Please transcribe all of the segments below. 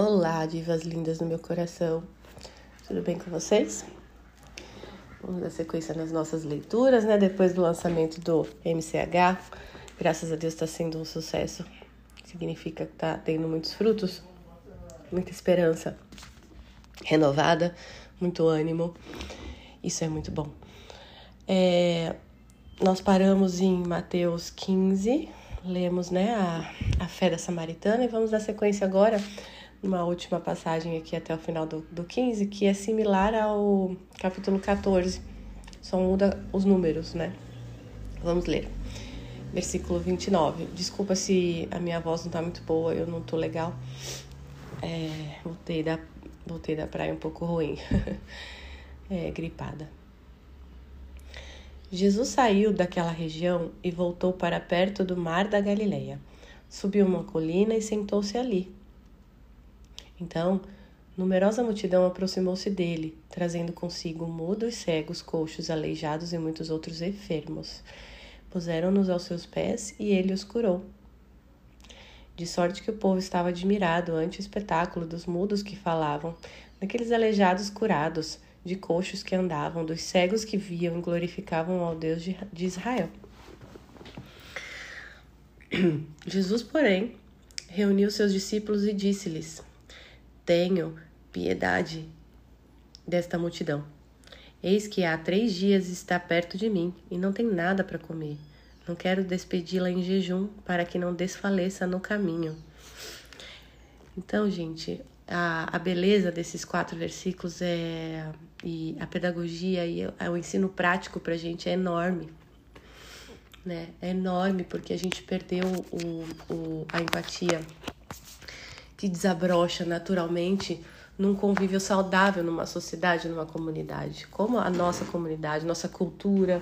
Olá, divas lindas do meu coração. Tudo bem com vocês? Vamos dar sequência nas nossas leituras, né? Depois do lançamento do MCH, graças a Deus está sendo um sucesso. Significa que está tendo muitos frutos, muita esperança renovada, muito ânimo. Isso é muito bom. É, nós paramos em Mateus 15, lemos né, a, a fé da samaritana e vamos dar sequência agora uma última passagem aqui até o final do, do 15, que é similar ao capítulo 14, só muda os números, né? Vamos ler. Versículo 29. Desculpa se a minha voz não tá muito boa, eu não tô legal. É, voltei, da, voltei da praia um pouco ruim. é, gripada. Jesus saiu daquela região e voltou para perto do mar da Galileia. Subiu uma colina e sentou-se ali. Então, numerosa multidão aproximou-se dele, trazendo consigo mudos, cegos, coxos, aleijados e muitos outros enfermos. Puseram-nos aos seus pés e ele os curou. De sorte que o povo estava admirado ante o espetáculo dos mudos que falavam, daqueles aleijados curados, de coxos que andavam, dos cegos que viam e glorificavam ao Deus de Israel. Jesus, porém, reuniu seus discípulos e disse-lhes: tenho piedade desta multidão. Eis que há três dias está perto de mim e não tem nada para comer. Não quero despedi-la em jejum para que não desfaleça no caminho. Então, gente, a, a beleza desses quatro versículos é e a pedagogia e o ensino prático para a gente é enorme. Né? É enorme porque a gente perdeu o, o, a empatia que desabrocha naturalmente num convívio saudável numa sociedade, numa comunidade. Como a nossa comunidade, nossa cultura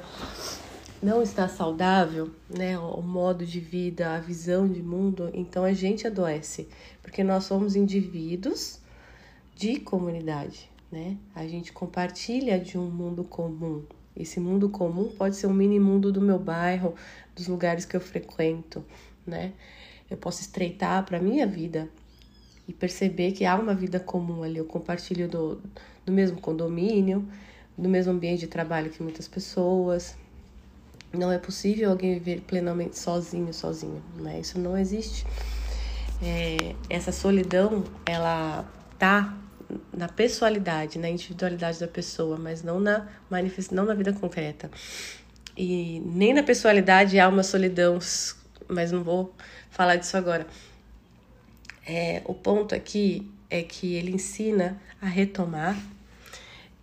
não está saudável, né, o modo de vida, a visão de mundo, então a gente adoece, porque nós somos indivíduos de comunidade, né? A gente compartilha de um mundo comum. Esse mundo comum pode ser um mini mundo do meu bairro, dos lugares que eu frequento, né? Eu posso estreitar para minha vida e perceber que há uma vida comum ali. Eu compartilho do, do mesmo condomínio, do mesmo ambiente de trabalho que muitas pessoas. Não é possível alguém viver plenamente sozinho, sozinho, né? Isso não existe. É, essa solidão, ela tá na pessoalidade, na individualidade da pessoa, mas não na manifest... não na vida concreta. E nem na pessoalidade há uma solidão, mas não vou falar disso agora. É, o ponto aqui é que ele ensina a retomar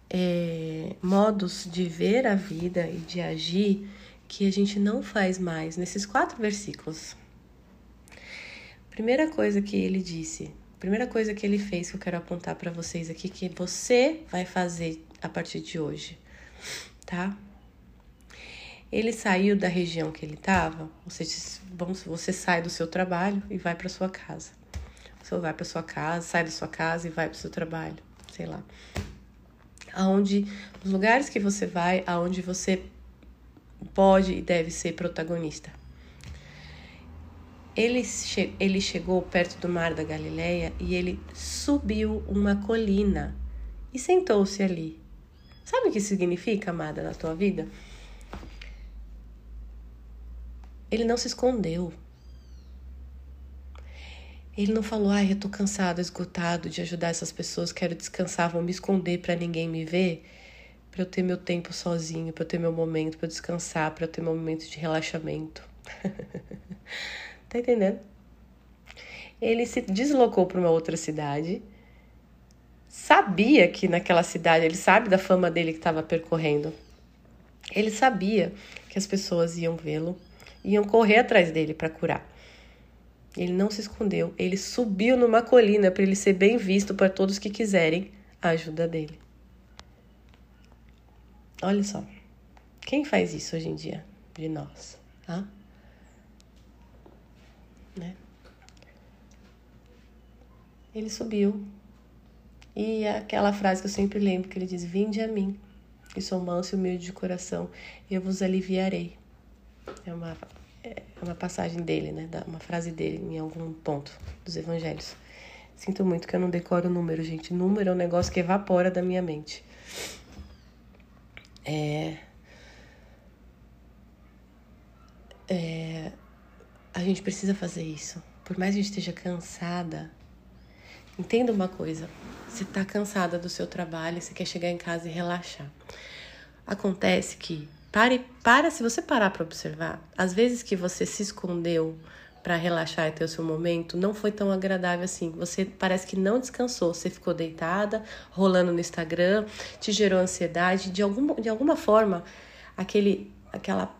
é, modos de ver a vida e de agir que a gente não faz mais nesses quatro versículos. Primeira coisa que ele disse, primeira coisa que ele fez que eu quero apontar para vocês aqui que você vai fazer a partir de hoje, tá? Ele saiu da região que ele estava, você, você sai do seu trabalho e vai para sua casa. Você vai para sua casa, sai da sua casa e vai para o seu trabalho, sei lá. Aonde os lugares que você vai, aonde você pode e deve ser protagonista. Ele, che ele chegou perto do mar da Galileia e ele subiu uma colina e sentou-se ali. Sabe o que significa, amada, na tua vida? Ele não se escondeu. Ele não falou, ai, eu tô cansado, esgotado de ajudar essas pessoas, quero descansar, vou me esconder para ninguém me ver, para eu ter meu tempo sozinho, para eu ter meu momento, para descansar, para eu ter meu momento de relaxamento. tá entendendo? Ele se deslocou para uma outra cidade, sabia que naquela cidade, ele sabe da fama dele que estava percorrendo. Ele sabia que as pessoas iam vê-lo, iam correr atrás dele para curar. Ele não se escondeu, ele subiu numa colina para ele ser bem visto para todos que quiserem a ajuda dele. Olha só, quem faz isso hoje em dia de nós? Tá? Né? Ele subiu. E aquela frase que eu sempre lembro que ele diz: Vinde a mim, que sou manso e humilde de coração, eu vos aliviarei. É uma é uma passagem dele, né? Uma frase dele em algum ponto dos evangelhos. Sinto muito que eu não decoro o número, gente. Número é um negócio que evapora da minha mente. É. É. A gente precisa fazer isso. Por mais que a gente esteja cansada, entenda uma coisa. Você tá cansada do seu trabalho, você quer chegar em casa e relaxar. Acontece que pare, para, se você parar para observar, às vezes que você se escondeu para relaxar e ter o seu momento, não foi tão agradável assim. Você parece que não descansou, você ficou deitada, rolando no Instagram, te gerou ansiedade, de alguma, de alguma forma, aquele aquela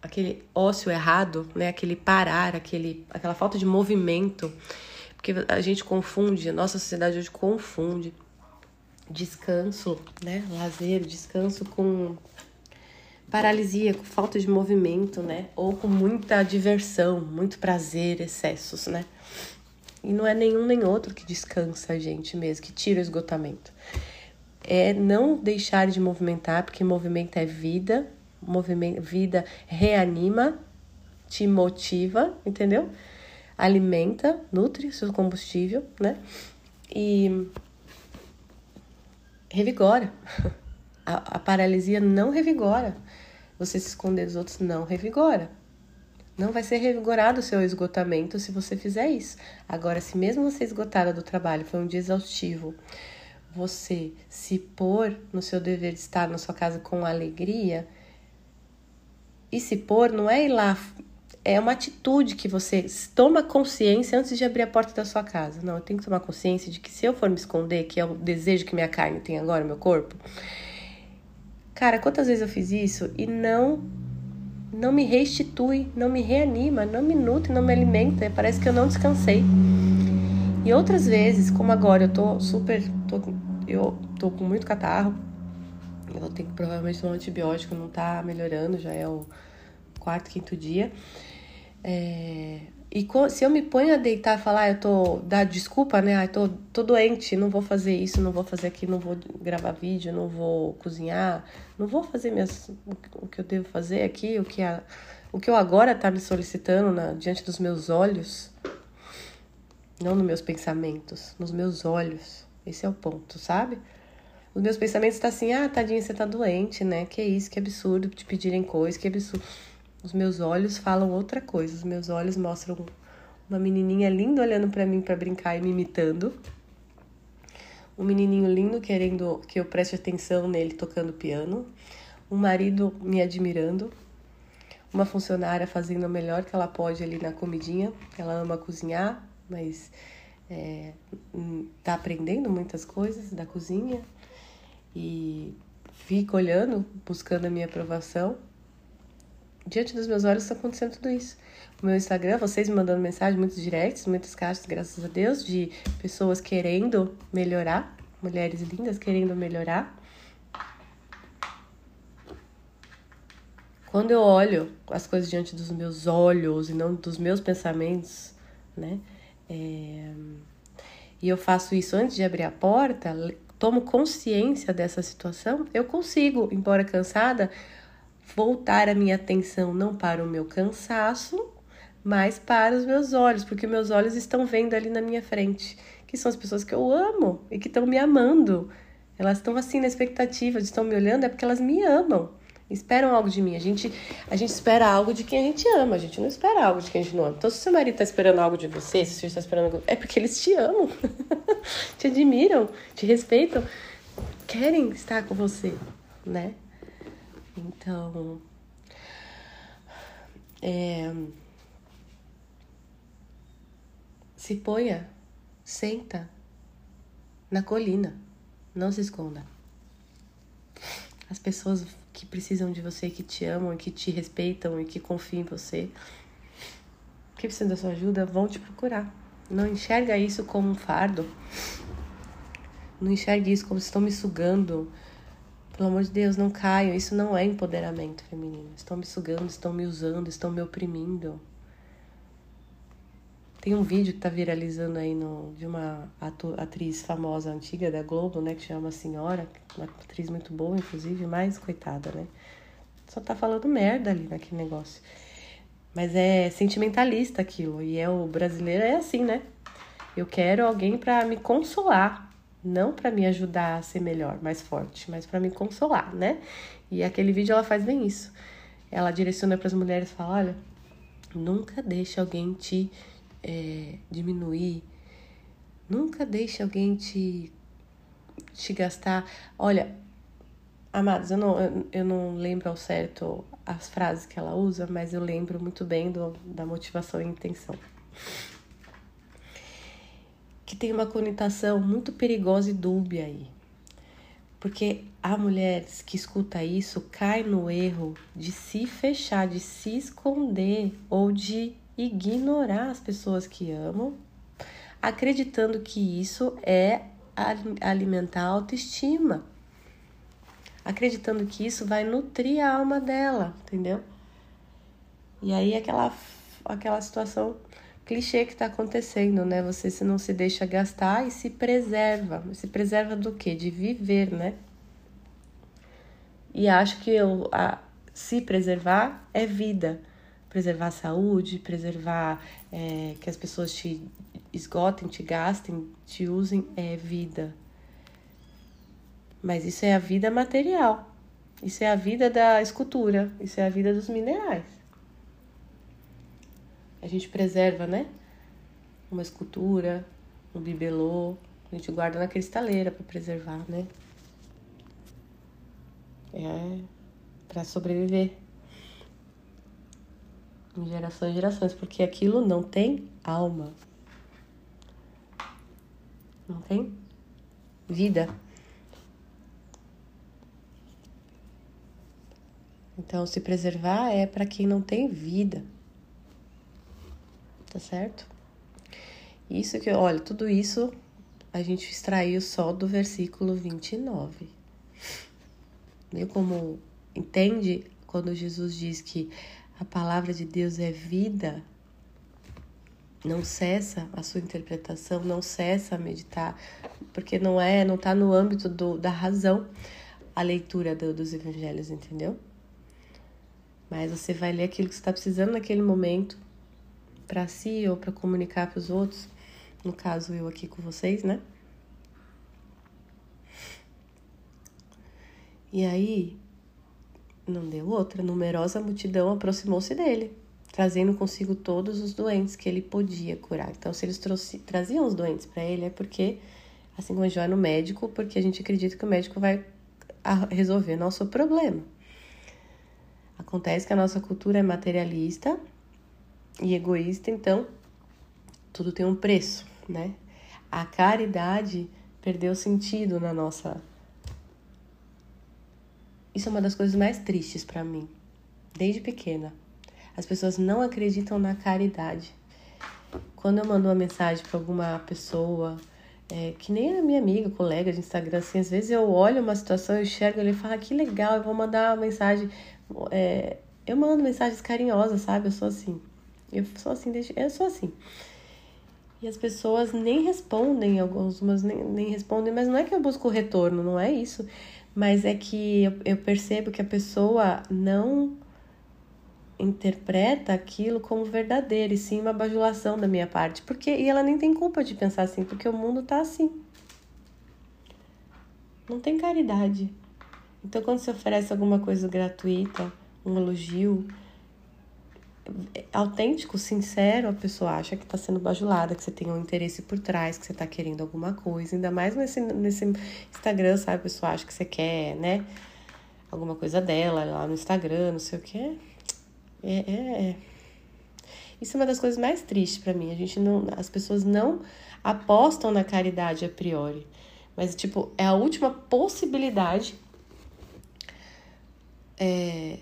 aquele ócio errado, né, aquele parar, aquele aquela falta de movimento, porque a gente confunde, a nossa sociedade hoje confunde descanso, né, lazer, descanso com paralisia, com falta de movimento, né? Ou com muita diversão, muito prazer, excessos, né? E não é nenhum nem outro que descansa a gente mesmo, que tira o esgotamento. É não deixar de movimentar, porque movimento é vida, movimento, vida reanima, te motiva, entendeu? Alimenta, nutre seu combustível, né? E revigora. A, a paralisia não revigora você se esconder dos outros não revigora. Não vai ser revigorado o seu esgotamento se você fizer isso. Agora, se mesmo você esgotada do trabalho, foi um dia exaustivo, você se pôr no seu dever de estar na sua casa com alegria, e se pôr não é ir lá, é uma atitude que você toma consciência antes de abrir a porta da sua casa. Não, eu tenho que tomar consciência de que se eu for me esconder, que é o desejo que minha carne tem agora, meu corpo, Cara, quantas vezes eu fiz isso e não não me restitui, não me reanima, não me nutre, não me alimenta, parece que eu não descansei. E outras vezes, como agora eu tô super, tô, eu tô com muito catarro, eu tenho que provavelmente tomar um antibiótico, não tá melhorando, já é o quarto, quinto dia. É, e se eu me ponho a deitar e falar, ah, eu tô. dar desculpa, né? Ah, tô, tô doente, não vou fazer isso, não vou fazer aquilo, não vou gravar vídeo, não vou cozinhar, não vou fazer minhas, o que eu devo fazer aqui, o que, a, o que eu agora tá me solicitando na, diante dos meus olhos. Não nos meus pensamentos, nos meus olhos. Esse é o ponto, sabe? Os meus pensamentos estão tá assim, ah, tadinha, você tá doente, né? Que isso, que absurdo te pedirem coisa, que absurdo. Os meus olhos falam outra coisa. Os meus olhos mostram uma menininha linda olhando para mim para brincar e me imitando. Um menininho lindo querendo que eu preste atenção nele tocando piano. Um marido me admirando. Uma funcionária fazendo o melhor que ela pode ali na comidinha. Ela ama cozinhar, mas é, tá aprendendo muitas coisas da cozinha. E fica olhando, buscando a minha aprovação diante dos meus olhos está acontecendo tudo isso. O meu Instagram, vocês me mandando mensagem, muitos directs, muitas caixas, graças a Deus, de pessoas querendo melhorar, mulheres lindas querendo melhorar. Quando eu olho as coisas diante dos meus olhos e não dos meus pensamentos, né? É... E eu faço isso antes de abrir a porta, tomo consciência dessa situação, eu consigo, embora cansada, voltar a minha atenção não para o meu cansaço, mas para os meus olhos, porque meus olhos estão vendo ali na minha frente, que são as pessoas que eu amo e que estão me amando. Elas estão assim na expectativa, estão me olhando, é porque elas me amam. Esperam algo de mim. A gente, a gente espera algo de quem a gente ama, a gente não espera algo de quem a gente não ama. Então, se seu marido está esperando algo de você, se filho está esperando algo, é porque eles te amam, te admiram, te respeitam, querem estar com você, né? Então, é, se ponha, senta na colina, não se esconda. As pessoas que precisam de você, que te amam, que te respeitam e que confiam em você, que precisam da sua ajuda, vão te procurar. Não enxerga isso como um fardo. Não enxergue isso como se estão me sugando pelo amor de Deus, não caiam. Isso não é empoderamento feminino. Estão me sugando, estão me usando, estão me oprimindo. Tem um vídeo que tá viralizando aí no, de uma atriz famosa antiga da Globo, né? Que chama Senhora, uma atriz muito boa, inclusive, mas coitada, né? Só tá falando merda ali naquele negócio. Mas é sentimentalista aquilo. E é o brasileiro é assim, né? Eu quero alguém para me consolar, não para me ajudar a ser melhor, mais forte, mas para me consolar, né? E aquele vídeo ela faz bem isso. Ela direciona para as mulheres e fala: olha, nunca deixe alguém te é, diminuir, nunca deixe alguém te, te gastar. Olha, amados, eu não, eu, eu não lembro ao certo as frases que ela usa, mas eu lembro muito bem do, da motivação e intenção que tem uma conotação muito perigosa e dúbia aí. Porque há mulheres que escuta isso cai no erro de se fechar, de se esconder ou de ignorar as pessoas que amam, acreditando que isso é alimentar a autoestima. Acreditando que isso vai nutrir a alma dela, entendeu? E aí aquela aquela situação clichê que está acontecendo, né? Você se não se deixa gastar e se preserva. Se preserva do quê? De viver, né? E acho que eu, a, se preservar é vida. Preservar a saúde, preservar é, que as pessoas te esgotem, te gastem, te usem, é vida. Mas isso é a vida material. Isso é a vida da escultura. Isso é a vida dos minerais a gente preserva, né? Uma escultura, um bibelô, a gente guarda na cristaleira para preservar, né? É para sobreviver em gerações e gerações, porque aquilo não tem alma. Não tem vida. Então, se preservar é para quem não tem vida tá certo? Isso que, olha, tudo isso a gente extraiu só do versículo 29. Viu como entende quando Jesus diz que a palavra de Deus é vida? Não cessa a sua interpretação, não cessa a meditar, porque não é, não tá no âmbito do, da razão a leitura do, dos evangelhos, entendeu? Mas você vai ler aquilo que você está precisando naquele momento para si ou para comunicar para os outros, no caso eu aqui com vocês, né? E aí, não deu outra, numerosa multidão aproximou-se dele, trazendo consigo todos os doentes que ele podia curar. Então, se eles trouxe, traziam os doentes para ele, é porque, assim como a gente vai no médico, porque a gente acredita que o médico vai resolver nosso problema. Acontece que a nossa cultura é materialista e egoísta, então tudo tem um preço, né? A caridade perdeu sentido na nossa. Isso é uma das coisas mais tristes para mim, desde pequena. As pessoas não acreditam na caridade. Quando eu mando uma mensagem para alguma pessoa, é, que nem a minha amiga, colega de Instagram, assim, às vezes eu olho uma situação, eu enxergo ele e falo, ah, que legal, eu vou mandar uma mensagem. É, eu mando mensagens carinhosas, sabe? Eu sou assim. Eu sou assim, eu sou assim. E as pessoas nem respondem, algumas nem, nem respondem, mas não é que eu busco retorno, não é isso. Mas é que eu, eu percebo que a pessoa não interpreta aquilo como verdadeiro, e sim uma bajulação da minha parte. Porque, e ela nem tem culpa de pensar assim, porque o mundo tá assim. Não tem caridade. Então, quando você oferece alguma coisa gratuita, um elogio, autêntico, sincero, a pessoa acha que está sendo bajulada, que você tem um interesse por trás, que você está querendo alguma coisa. Ainda mais nesse, nesse Instagram, sabe? A pessoa acha que você quer, né? Alguma coisa dela lá no Instagram, não sei o que. É, é, é. Isso é uma das coisas mais tristes para mim. A gente não, as pessoas não apostam na caridade a priori. Mas, tipo, é a última possibilidade é,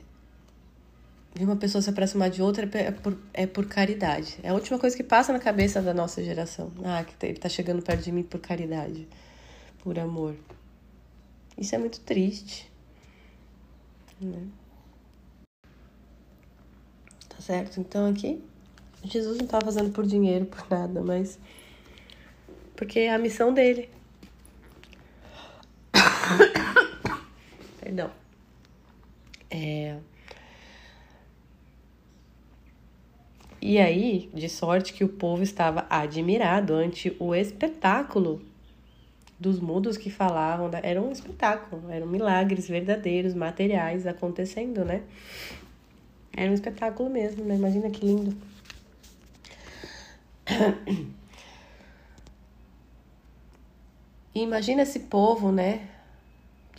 de uma pessoa se aproximar de outra é por, é por caridade. É a última coisa que passa na cabeça da nossa geração. Ah, que ele tá chegando perto de mim por caridade, por amor. Isso é muito triste. Né? Tá certo? Então aqui, Jesus não tá fazendo por dinheiro, por nada, mas porque é a missão dele. Perdão. É E aí, de sorte que o povo estava admirado ante o espetáculo dos mudos que falavam. Era um espetáculo, eram milagres verdadeiros, materiais acontecendo, né? Era um espetáculo mesmo, né? Imagina que lindo. E imagina esse povo, né?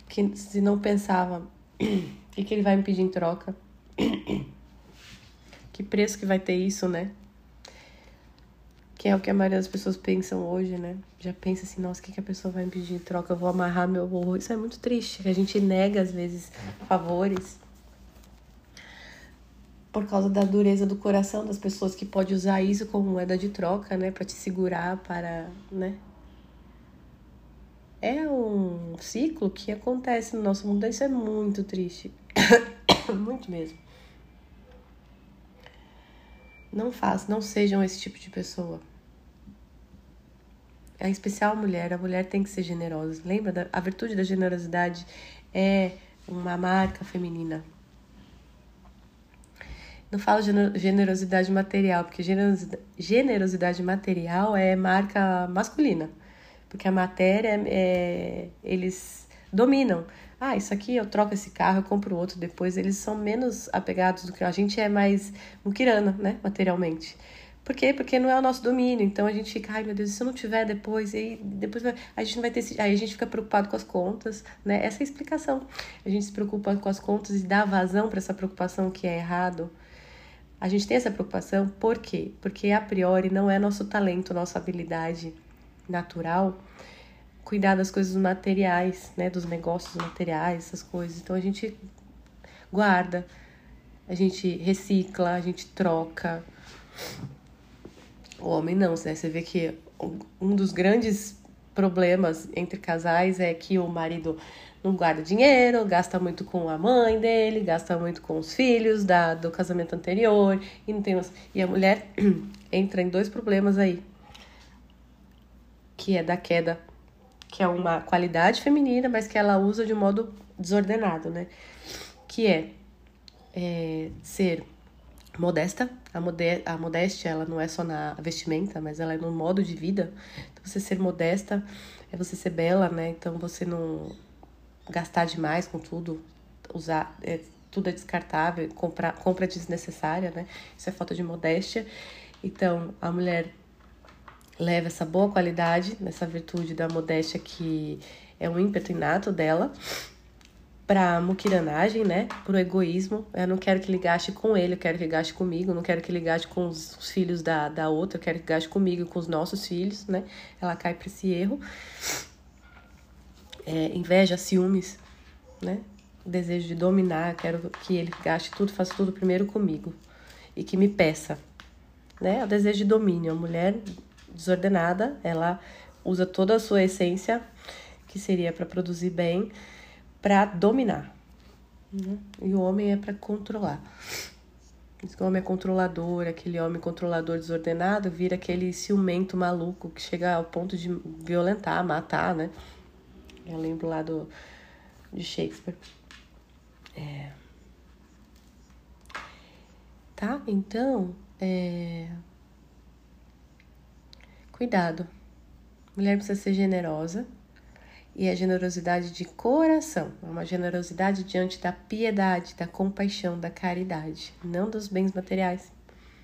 Que se não pensava o que, que ele vai me pedir em troca. Que preço que vai ter isso, né? Que é o que a maioria das pessoas pensam hoje, né? Já pensa assim, nossa, o que, que a pessoa vai me pedir em troca? Eu vou amarrar meu burro. Isso é muito triste, que a gente nega, às vezes, favores por causa da dureza do coração das pessoas que pode usar isso como moeda de troca, né, para te segurar para, né? É um ciclo que acontece no nosso mundo, isso é muito triste. muito mesmo. Não façam, não sejam esse tipo de pessoa. A especial a mulher, a mulher tem que ser generosa. Lembra? Da, a virtude da generosidade é uma marca feminina. Não falo generosidade material, porque generosidade material é marca masculina. Porque a matéria, é, eles dominam ah, isso aqui eu troco esse carro, eu compro outro depois. Eles são menos apegados do que a gente é mais muquirana, né, materialmente. Por quê? Porque não é o nosso domínio. Então a gente fica, ai meu Deus, se eu não tiver depois, aí depois a gente não vai ter. Aí a gente fica preocupado com as contas, né? Essa é a explicação. A gente se preocupa com as contas e dá vazão para essa preocupação que é errado. A gente tem essa preocupação por quê? Porque a priori não é nosso talento, nossa habilidade natural cuidar das coisas materiais, né, dos negócios materiais, essas coisas. Então a gente guarda, a gente recicla, a gente troca. O homem não, né? Você vê que um dos grandes problemas entre casais é que o marido não guarda dinheiro, gasta muito com a mãe dele, gasta muito com os filhos da, do casamento anterior e não tem e a mulher entra em dois problemas aí, que é da queda que é uma qualidade feminina, mas que ela usa de um modo desordenado, né? Que é, é ser modesta. A, mode a modéstia, ela não é só na vestimenta, mas ela é no modo de vida. Então, você ser modesta é você ser bela, né? Então, você não gastar demais com tudo, usar... É, tudo é descartável, comprar, compra desnecessária, né? Isso é falta de modéstia. Então, a mulher leva essa boa qualidade, nessa virtude da modéstia que é um ímpeto inato dela, pra muquiranagem, né? Pro egoísmo. Eu não quero que ele gaste com ele, eu quero que ele gaste comigo, não quero que ele gaste com os, os filhos da, da outra, eu quero que gaste comigo e com os nossos filhos, né? Ela cai pra esse erro. É, inveja, ciúmes, né? Desejo de dominar, quero que ele gaste tudo, faça tudo primeiro comigo e que me peça, né? O desejo de domínio. A mulher desordenada, ela usa toda a sua essência, que seria para produzir bem, para dominar. E o homem é para controlar. Esse homem é controlador, aquele homem controlador desordenado vira aquele ciumento maluco que chega ao ponto de violentar, matar, né? Eu lembro lá do, de Shakespeare. É. Tá? Então, é, Cuidado. Mulher precisa ser generosa e é generosidade de coração, é uma generosidade diante da piedade, da compaixão, da caridade, não dos bens materiais.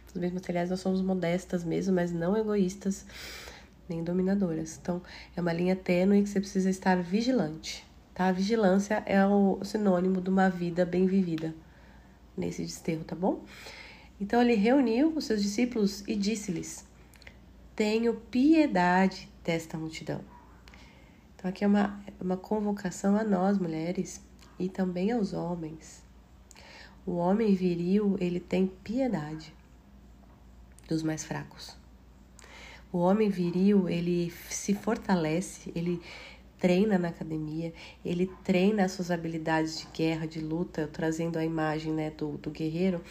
Os bens materiais nós somos modestas mesmo, mas não egoístas nem dominadoras. Então, é uma linha tênue que você precisa estar vigilante, tá? A vigilância é o sinônimo de uma vida bem vivida nesse desterro, tá bom? Então, ele reuniu os seus discípulos e disse-lhes: tenho piedade desta multidão. Então, aqui é uma, uma convocação a nós, mulheres, e também aos homens. O homem viril, ele tem piedade dos mais fracos. O homem viril, ele se fortalece, ele treina na academia, ele treina as suas habilidades de guerra, de luta, trazendo a imagem né, do, do guerreiro.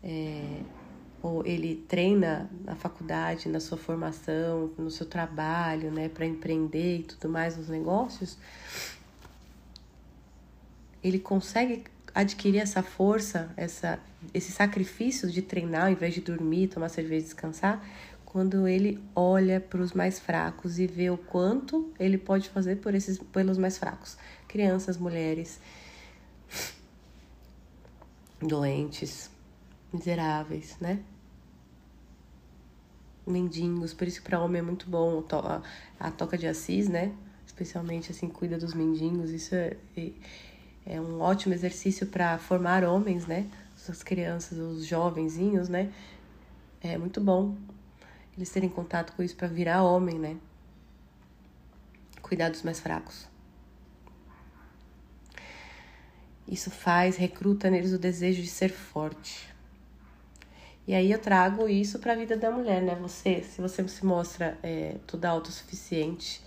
É, ou ele treina na faculdade, na sua formação, no seu trabalho, né, para empreender e tudo mais nos negócios, ele consegue adquirir essa força, essa, esse sacrifício de treinar ao invés de dormir, tomar cerveja e descansar, quando ele olha para os mais fracos e vê o quanto ele pode fazer por esses, pelos mais fracos. Crianças, mulheres, doentes, miseráveis, né? Mendigos, por isso para homem é muito bom a, a toca de Assis, né? Especialmente assim, cuida dos mendigos, isso é, é um ótimo exercício para formar homens, né? As crianças, os jovenzinhos, né? É muito bom eles terem contato com isso para virar homem, né? Cuidar dos mais fracos. Isso faz, recruta neles o desejo de ser forte. E aí eu trago isso para a vida da mulher, né? Você, se você se mostra é, toda autossuficiente,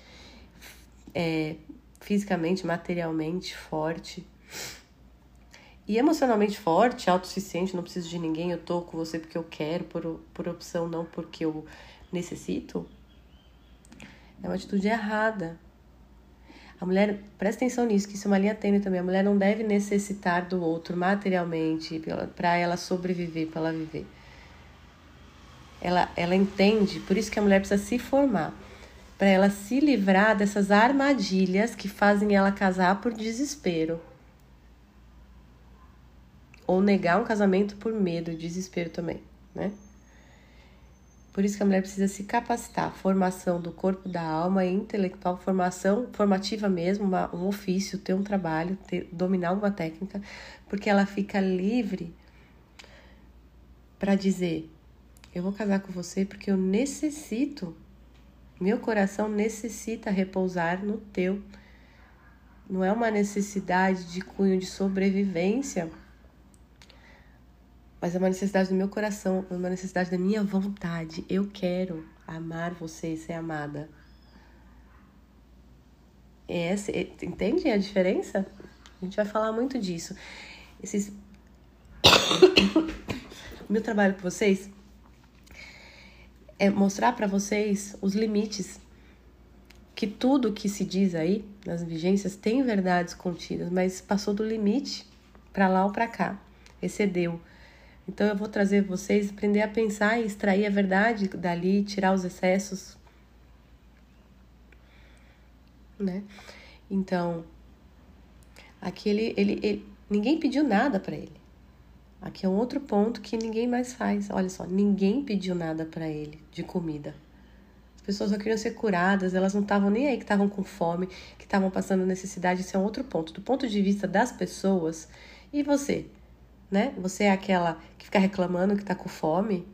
é, fisicamente, materialmente forte e emocionalmente forte, autossuficiente, não preciso de ninguém, eu tô com você porque eu quero, por, por opção, não porque eu necessito, é uma atitude errada. A mulher, presta atenção nisso, que isso é uma linha tênue também. A mulher não deve necessitar do outro materialmente para ela sobreviver, para ela viver. Ela, ela entende, por isso que a mulher precisa se formar, para ela se livrar dessas armadilhas que fazem ela casar por desespero. Ou negar um casamento por medo desespero também, né? Por isso que a mulher precisa se capacitar, formação do corpo, da alma intelectual, formação formativa mesmo, uma, um ofício, ter um trabalho, ter, dominar uma técnica, porque ela fica livre para dizer: eu vou casar com você porque eu necessito, meu coração necessita repousar no teu. Não é uma necessidade de cunho de sobrevivência mas é uma necessidade do meu coração, é uma necessidade da minha vontade. Eu quero amar você e ser amada. É esse, é, entende a diferença? A gente vai falar muito disso. Esses... meu trabalho com vocês é mostrar para vocês os limites que tudo que se diz aí nas vigências tem verdades contidas, mas passou do limite para lá ou para cá, excedeu. Então eu vou trazer vocês aprender a pensar e extrair a verdade dali, tirar os excessos, né? Então, aqui ele, ele, ele ninguém pediu nada para ele. Aqui é um outro ponto que ninguém mais faz. Olha só, ninguém pediu nada para ele de comida. As pessoas só queriam ser curadas, elas não estavam nem aí que estavam com fome, que estavam passando necessidade. Isso é um outro ponto. Do ponto de vista das pessoas, e você? né? Você é aquela que fica reclamando que tá com fome,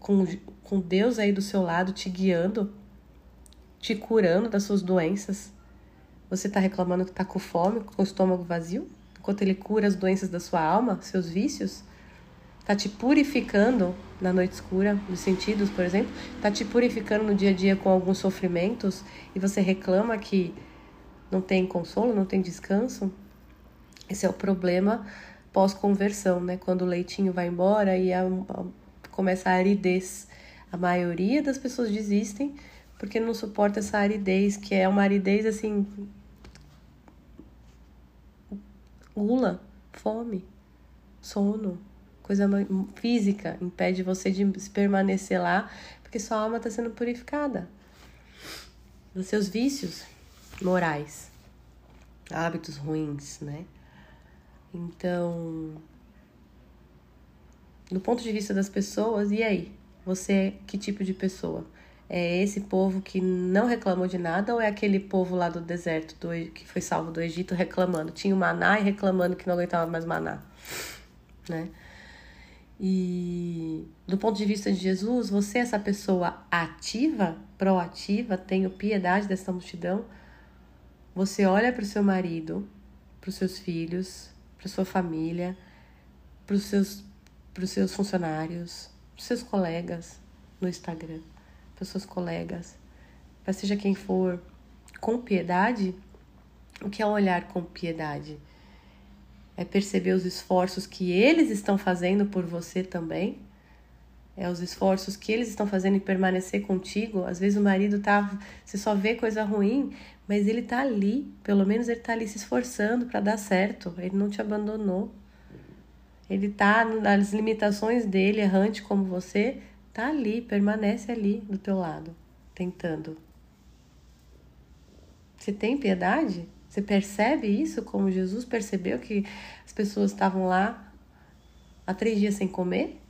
com, com Deus aí do seu lado te guiando, te curando das suas doenças. Você tá reclamando que tá com fome, com o estômago vazio, enquanto ele cura as doenças da sua alma, seus vícios? Tá te purificando na noite escura, nos sentidos, por exemplo? Tá te purificando no dia a dia com alguns sofrimentos e você reclama que não tem consolo, não tem descanso? Esse é o problema pós-conversão, né? Quando o leitinho vai embora e a, a, começa a aridez. A maioria das pessoas desistem porque não suporta essa aridez, que é uma aridez assim. gula, fome, sono, coisa física, impede você de permanecer lá, porque sua alma está sendo purificada dos seus vícios morais, hábitos ruins, né? Então, do ponto de vista das pessoas, e aí? Você é que tipo de pessoa? É esse povo que não reclamou de nada ou é aquele povo lá do deserto do, que foi salvo do Egito reclamando? Tinha o maná e reclamando que não aguentava mais maná, né? E do ponto de vista de Jesus, você é essa pessoa ativa, proativa, tenho piedade dessa multidão. Você olha para o seu marido, para os seus filhos, para sua família, para os seus, os seus funcionários, para os seus colegas no Instagram, para os seus colegas, para seja quem for, com piedade. O que é olhar com piedade? É perceber os esforços que eles estão fazendo por você também. É os esforços que eles estão fazendo em permanecer contigo. Às vezes o marido tá, você só vê coisa ruim, mas ele tá ali, pelo menos ele tá ali se esforçando para dar certo. Ele não te abandonou. Ele tá nas limitações dele, errante como você, tá ali, permanece ali do teu lado, tentando. Você tem piedade? Você percebe isso como Jesus percebeu que as pessoas estavam lá há três dias sem comer?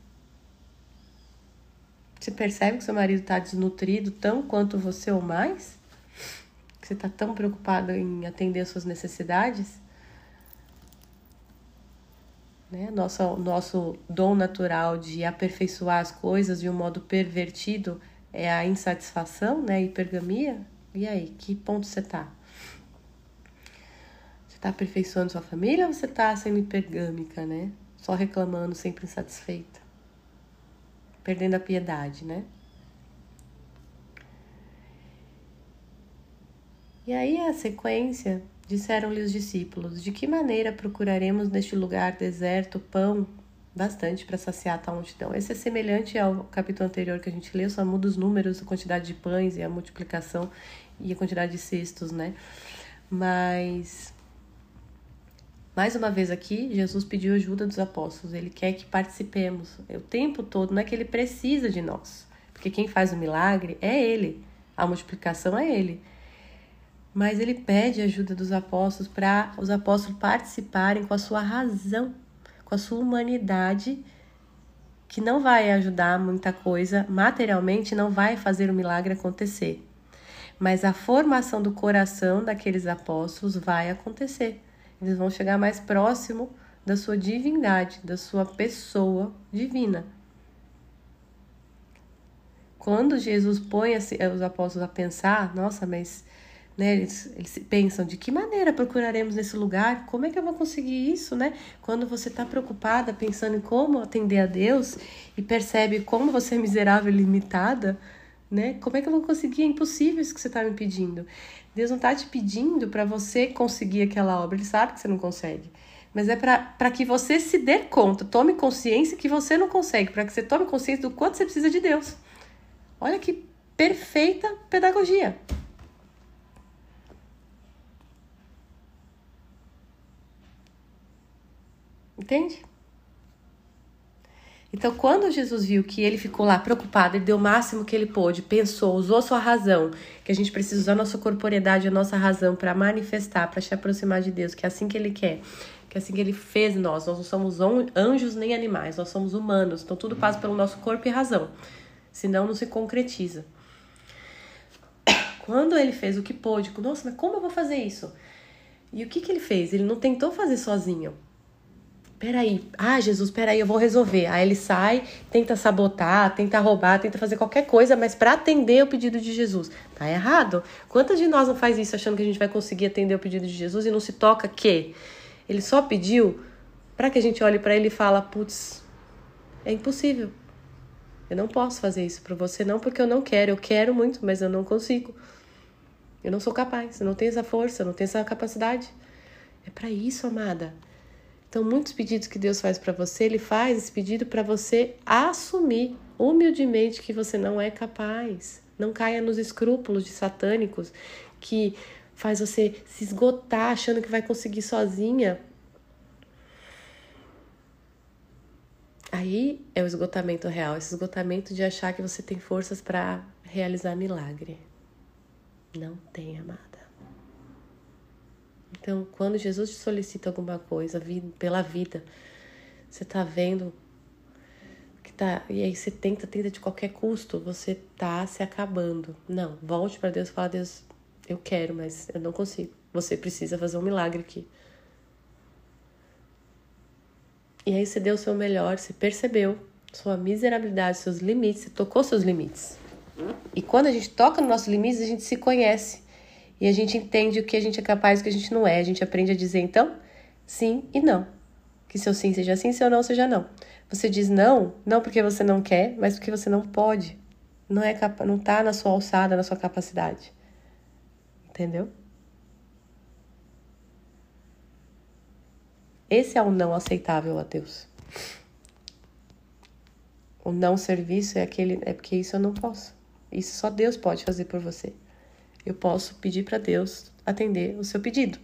Você percebe que seu marido está desnutrido tão quanto você ou mais? Que você está tão preocupado em atender as suas necessidades? Né? Nosso, nosso dom natural de aperfeiçoar as coisas de um modo pervertido é a insatisfação, né? A hipergamia. E aí, que ponto você está? Está aperfeiçoando sua família ou você está sendo hipergâmica, né? Só reclamando, sempre insatisfeita? Perdendo a piedade, né? E aí a sequência Disseram-lhe os discípulos: De que maneira procuraremos neste lugar deserto pão bastante para saciar tal multidão? Esse é semelhante ao capítulo anterior que a gente leu, só muda os números, a quantidade de pães e a multiplicação e a quantidade de cestos, né? Mas mais uma vez aqui, Jesus pediu ajuda dos apóstolos, ele quer que participemos o tempo todo, não é que ele precisa de nós, porque quem faz o milagre é ele, a multiplicação é ele mas ele pede ajuda dos apóstolos para os apóstolos participarem com a sua razão, com a sua humanidade, que não vai ajudar muita coisa materialmente, não vai fazer o milagre acontecer. Mas a formação do coração daqueles apóstolos vai acontecer. Eles vão chegar mais próximo da sua divindade, da sua pessoa divina. Quando Jesus põe os apóstolos a pensar, nossa, mas né? Eles, eles pensam de que maneira procuraremos nesse lugar, como é que eu vou conseguir isso, né? Quando você está preocupada, pensando em como atender a Deus e percebe como você é miserável e limitada, né? Como é que eu vou conseguir? É impossível isso que você está me pedindo. Deus não está te pedindo para você conseguir aquela obra, Ele sabe que você não consegue. Mas é para que você se dê conta, tome consciência que você não consegue, para que você tome consciência do quanto você precisa de Deus. Olha que perfeita pedagogia. Entende? Então, quando Jesus viu que ele ficou lá preocupado, ele deu o máximo que ele pôde, pensou, usou sua razão, que a gente precisa usar nossa corporeidade, a nossa razão para manifestar, para se aproximar de Deus, que é assim que ele quer, que é assim que ele fez nós. Nós não somos anjos nem animais, nós somos humanos, então tudo passa pelo nosso corpo e razão, senão não se concretiza. Quando ele fez o que pôde, nossa, mas como eu vou fazer isso? E o que, que ele fez? Ele não tentou fazer sozinho peraí, ah, Jesus, peraí, eu vou resolver. Aí ele sai, tenta sabotar, tenta roubar, tenta fazer qualquer coisa, mas para atender o pedido de Jesus. Tá errado. Quantas de nós não faz isso achando que a gente vai conseguir atender o pedido de Jesus e não se toca que ele só pediu para que a gente olhe para ele e fala, putz, é impossível. Eu não posso fazer isso para você não porque eu não quero, eu quero muito, mas eu não consigo. Eu não sou capaz, eu não tenho essa força, eu não tenho essa capacidade. É para isso, amada. Então, muitos pedidos que Deus faz para você, Ele faz esse pedido para você assumir humildemente que você não é capaz. Não caia nos escrúpulos de satânicos que faz você se esgotar achando que vai conseguir sozinha. Aí é o esgotamento real, esse esgotamento de achar que você tem forças para realizar milagre. Não tem, amada. Então, quando Jesus te solicita alguma coisa pela vida, você está vendo que tá. E aí você tenta, tenta de qualquer custo, você tá se acabando. Não, volte para Deus e fala: Deus, eu quero, mas eu não consigo. Você precisa fazer um milagre aqui. E aí você deu o seu melhor, você percebeu sua miserabilidade, seus limites, você tocou seus limites. E quando a gente toca nos nossos limites, a gente se conhece. E a gente entende o que a gente é capaz e o que a gente não é. A gente aprende a dizer, então, sim e não. Que seu sim seja sim, seu não seja não. Você diz não, não porque você não quer, mas porque você não pode. Não é capa não tá na sua alçada, na sua capacidade. Entendeu? Esse é o não aceitável a Deus. O não serviço é aquele é porque isso eu não posso. Isso só Deus pode fazer por você eu posso pedir para Deus atender o seu pedido.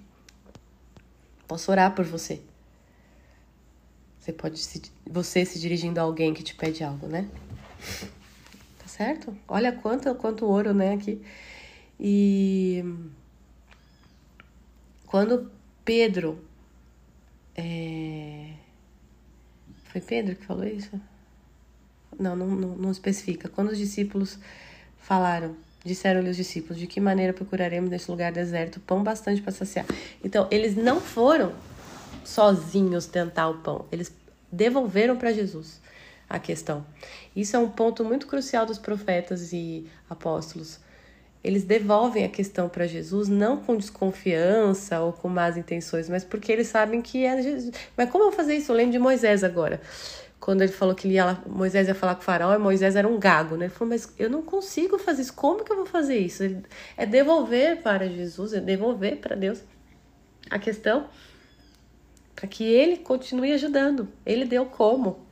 Posso orar por você. Você pode se, você se dirigindo a alguém que te pede algo, né? Tá certo? Olha quanto quanto ouro, né, aqui. E quando Pedro é... foi Pedro que falou isso? Não, não, não, não especifica. Quando os discípulos falaram Disseram-lhe os discípulos: De que maneira procuraremos nesse lugar deserto pão bastante para saciar? Então, eles não foram sozinhos tentar o pão, eles devolveram para Jesus a questão. Isso é um ponto muito crucial dos profetas e apóstolos. Eles devolvem a questão para Jesus não com desconfiança ou com más intenções, mas porque eles sabem que é Jesus. Mas como eu fazer isso? Eu lembro de Moisés agora quando ele falou que ele ia lá, Moisés ia falar com o faraó, e Moisés era um gago, né? Ele falou, mas eu não consigo fazer isso, como que eu vou fazer isso? É devolver para Jesus, é devolver para Deus a questão para que ele continue ajudando. Ele deu como.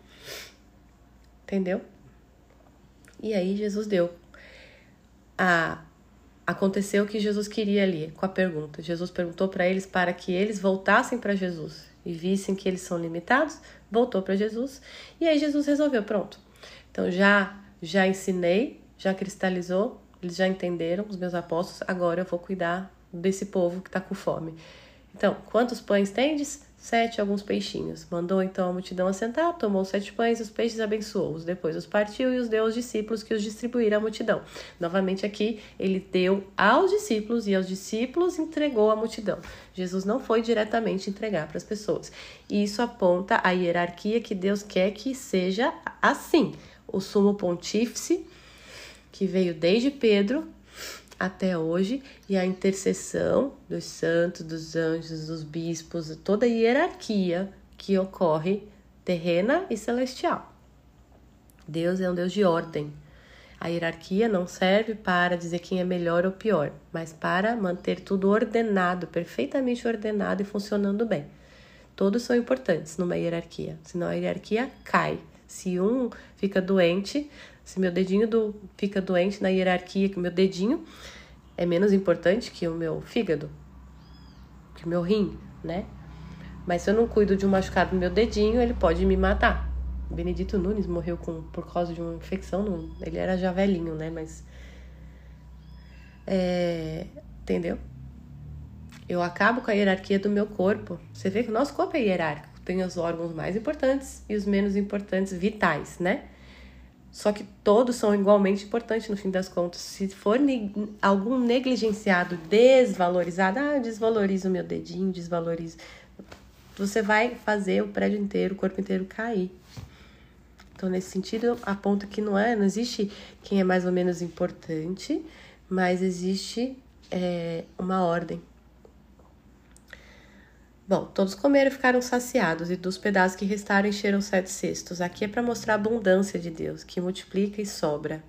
Entendeu? E aí Jesus deu. A aconteceu o que Jesus queria ali com a pergunta. Jesus perguntou para eles para que eles voltassem para Jesus e vissem que eles são limitados, voltou para Jesus e aí Jesus resolveu, pronto. Então já já ensinei, já cristalizou, eles já entenderam, os meus apóstolos, agora eu vou cuidar desse povo que está com fome. Então, quantos pães tendes? Sete, alguns peixinhos. Mandou então a multidão assentar, tomou sete pães os peixes abençoou-os. Depois os partiu e os deu aos discípulos que os distribuíram à multidão. Novamente aqui, ele deu aos discípulos e aos discípulos entregou à multidão. Jesus não foi diretamente entregar para as pessoas. E isso aponta a hierarquia que Deus quer que seja assim. O sumo pontífice, que veio desde Pedro, até hoje e a intercessão dos santos, dos anjos, dos bispos, toda a hierarquia que ocorre terrena e celestial. Deus é um Deus de ordem. A hierarquia não serve para dizer quem é melhor ou pior, mas para manter tudo ordenado, perfeitamente ordenado e funcionando bem. Todos são importantes numa hierarquia, senão a hierarquia cai. Se um fica doente, se meu dedinho do, fica doente na hierarquia, que meu dedinho é menos importante que o meu fígado, que o meu rim, né? Mas se eu não cuido de um machucado no meu dedinho, ele pode me matar. Benedito Nunes morreu com, por causa de uma infecção. No, ele era já velhinho, né? Mas. É, entendeu? Eu acabo com a hierarquia do meu corpo. Você vê que o nosso corpo é hierárquico. Tem os órgãos mais importantes e os menos importantes, vitais, né? Só que todos são igualmente importantes no fim das contas. Se for ne algum negligenciado, desvalorizado, ah, eu desvalorizo o meu dedinho, desvalorizo. Você vai fazer o prédio inteiro, o corpo inteiro cair. Então, nesse sentido, aponta que não é, não existe quem é mais ou menos importante, mas existe é, uma ordem. Bom, todos comeram e ficaram saciados, e dos pedaços que restaram encheram sete cestos. Aqui é para mostrar a abundância de Deus, que multiplica e sobra.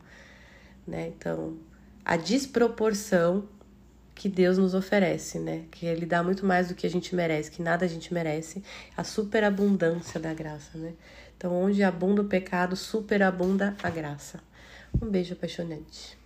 Né? Então, a desproporção que Deus nos oferece, né? Que Ele dá muito mais do que a gente merece, que nada a gente merece, a superabundância da graça, né? Então, onde abunda o pecado, superabunda a graça. Um beijo apaixonante.